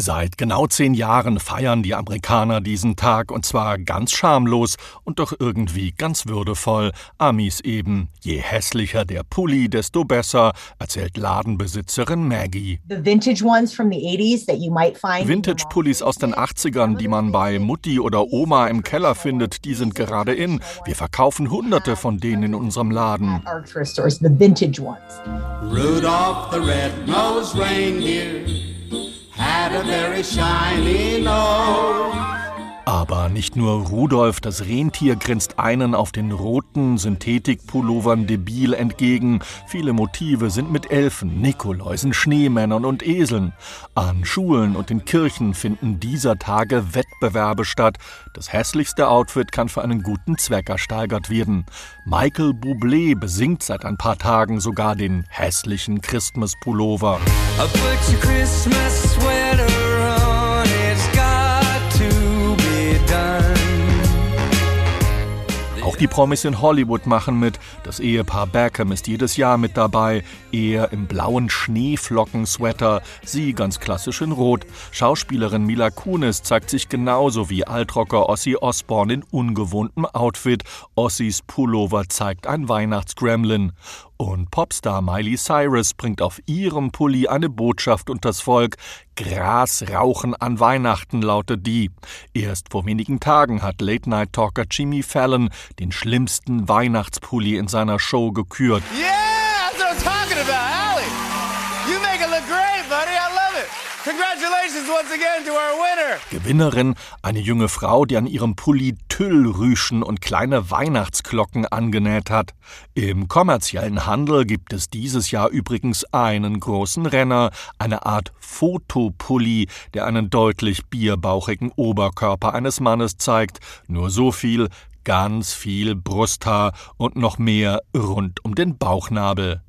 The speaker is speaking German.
Seit genau zehn Jahren feiern die Amerikaner diesen Tag und zwar ganz schamlos und doch irgendwie ganz würdevoll. Amis eben. Je hässlicher der Pulli, desto besser, erzählt Ladenbesitzerin Maggie. Vintage-Pullis aus den 80ern, die man bei Mutti oder Oma im Keller findet, die sind gerade in. Wir verkaufen hunderte von denen in unserem Laden. Rudolph the red-nosed reindeer had a very shiny nose. Aber nicht nur Rudolf, das Rentier, grinst einen auf den roten Synthetikpullovern debil entgegen. Viele Motive sind mit Elfen, Nikoläusen, Schneemännern und Eseln. An Schulen und in Kirchen finden dieser Tage Wettbewerbe statt. Das hässlichste Outfit kann für einen guten Zweck ersteigert werden. Michael Bublé besingt seit ein paar Tagen sogar den hässlichen Christmas-Pullover. Christmas sweater die Promis in Hollywood machen mit. Das Ehepaar Beckham ist jedes Jahr mit dabei. Er im blauen Schneeflocken-Sweater, sie ganz klassisch in Rot. Schauspielerin Mila Kunis zeigt sich genauso wie Altrocker Ossi Osborne in ungewohntem Outfit. Ossis Pullover zeigt ein Weihnachtsgremlin. Und Popstar Miley Cyrus bringt auf ihrem Pulli eine Botschaft unters Volk. Gras rauchen an Weihnachten lautet die. Erst vor wenigen Tagen hat Late-Night-Talker Jimmy Fallon den schlimmsten Weihnachtspulli in seiner Show gekürt. Yeah, that's what I'm talking about, Allie. You make it look great, buddy. I love it. Congratulations once again to our winner. Gewinnerin, eine junge Frau, die an ihrem Pulli Tüllrüschen und kleine Weihnachtsglocken angenäht hat. Im kommerziellen Handel gibt es dieses Jahr übrigens einen großen Renner, eine Art Fotopulli, der einen deutlich bierbauchigen Oberkörper eines Mannes zeigt. Nur so viel, ganz viel Brusthaar und noch mehr rund um den Bauchnabel.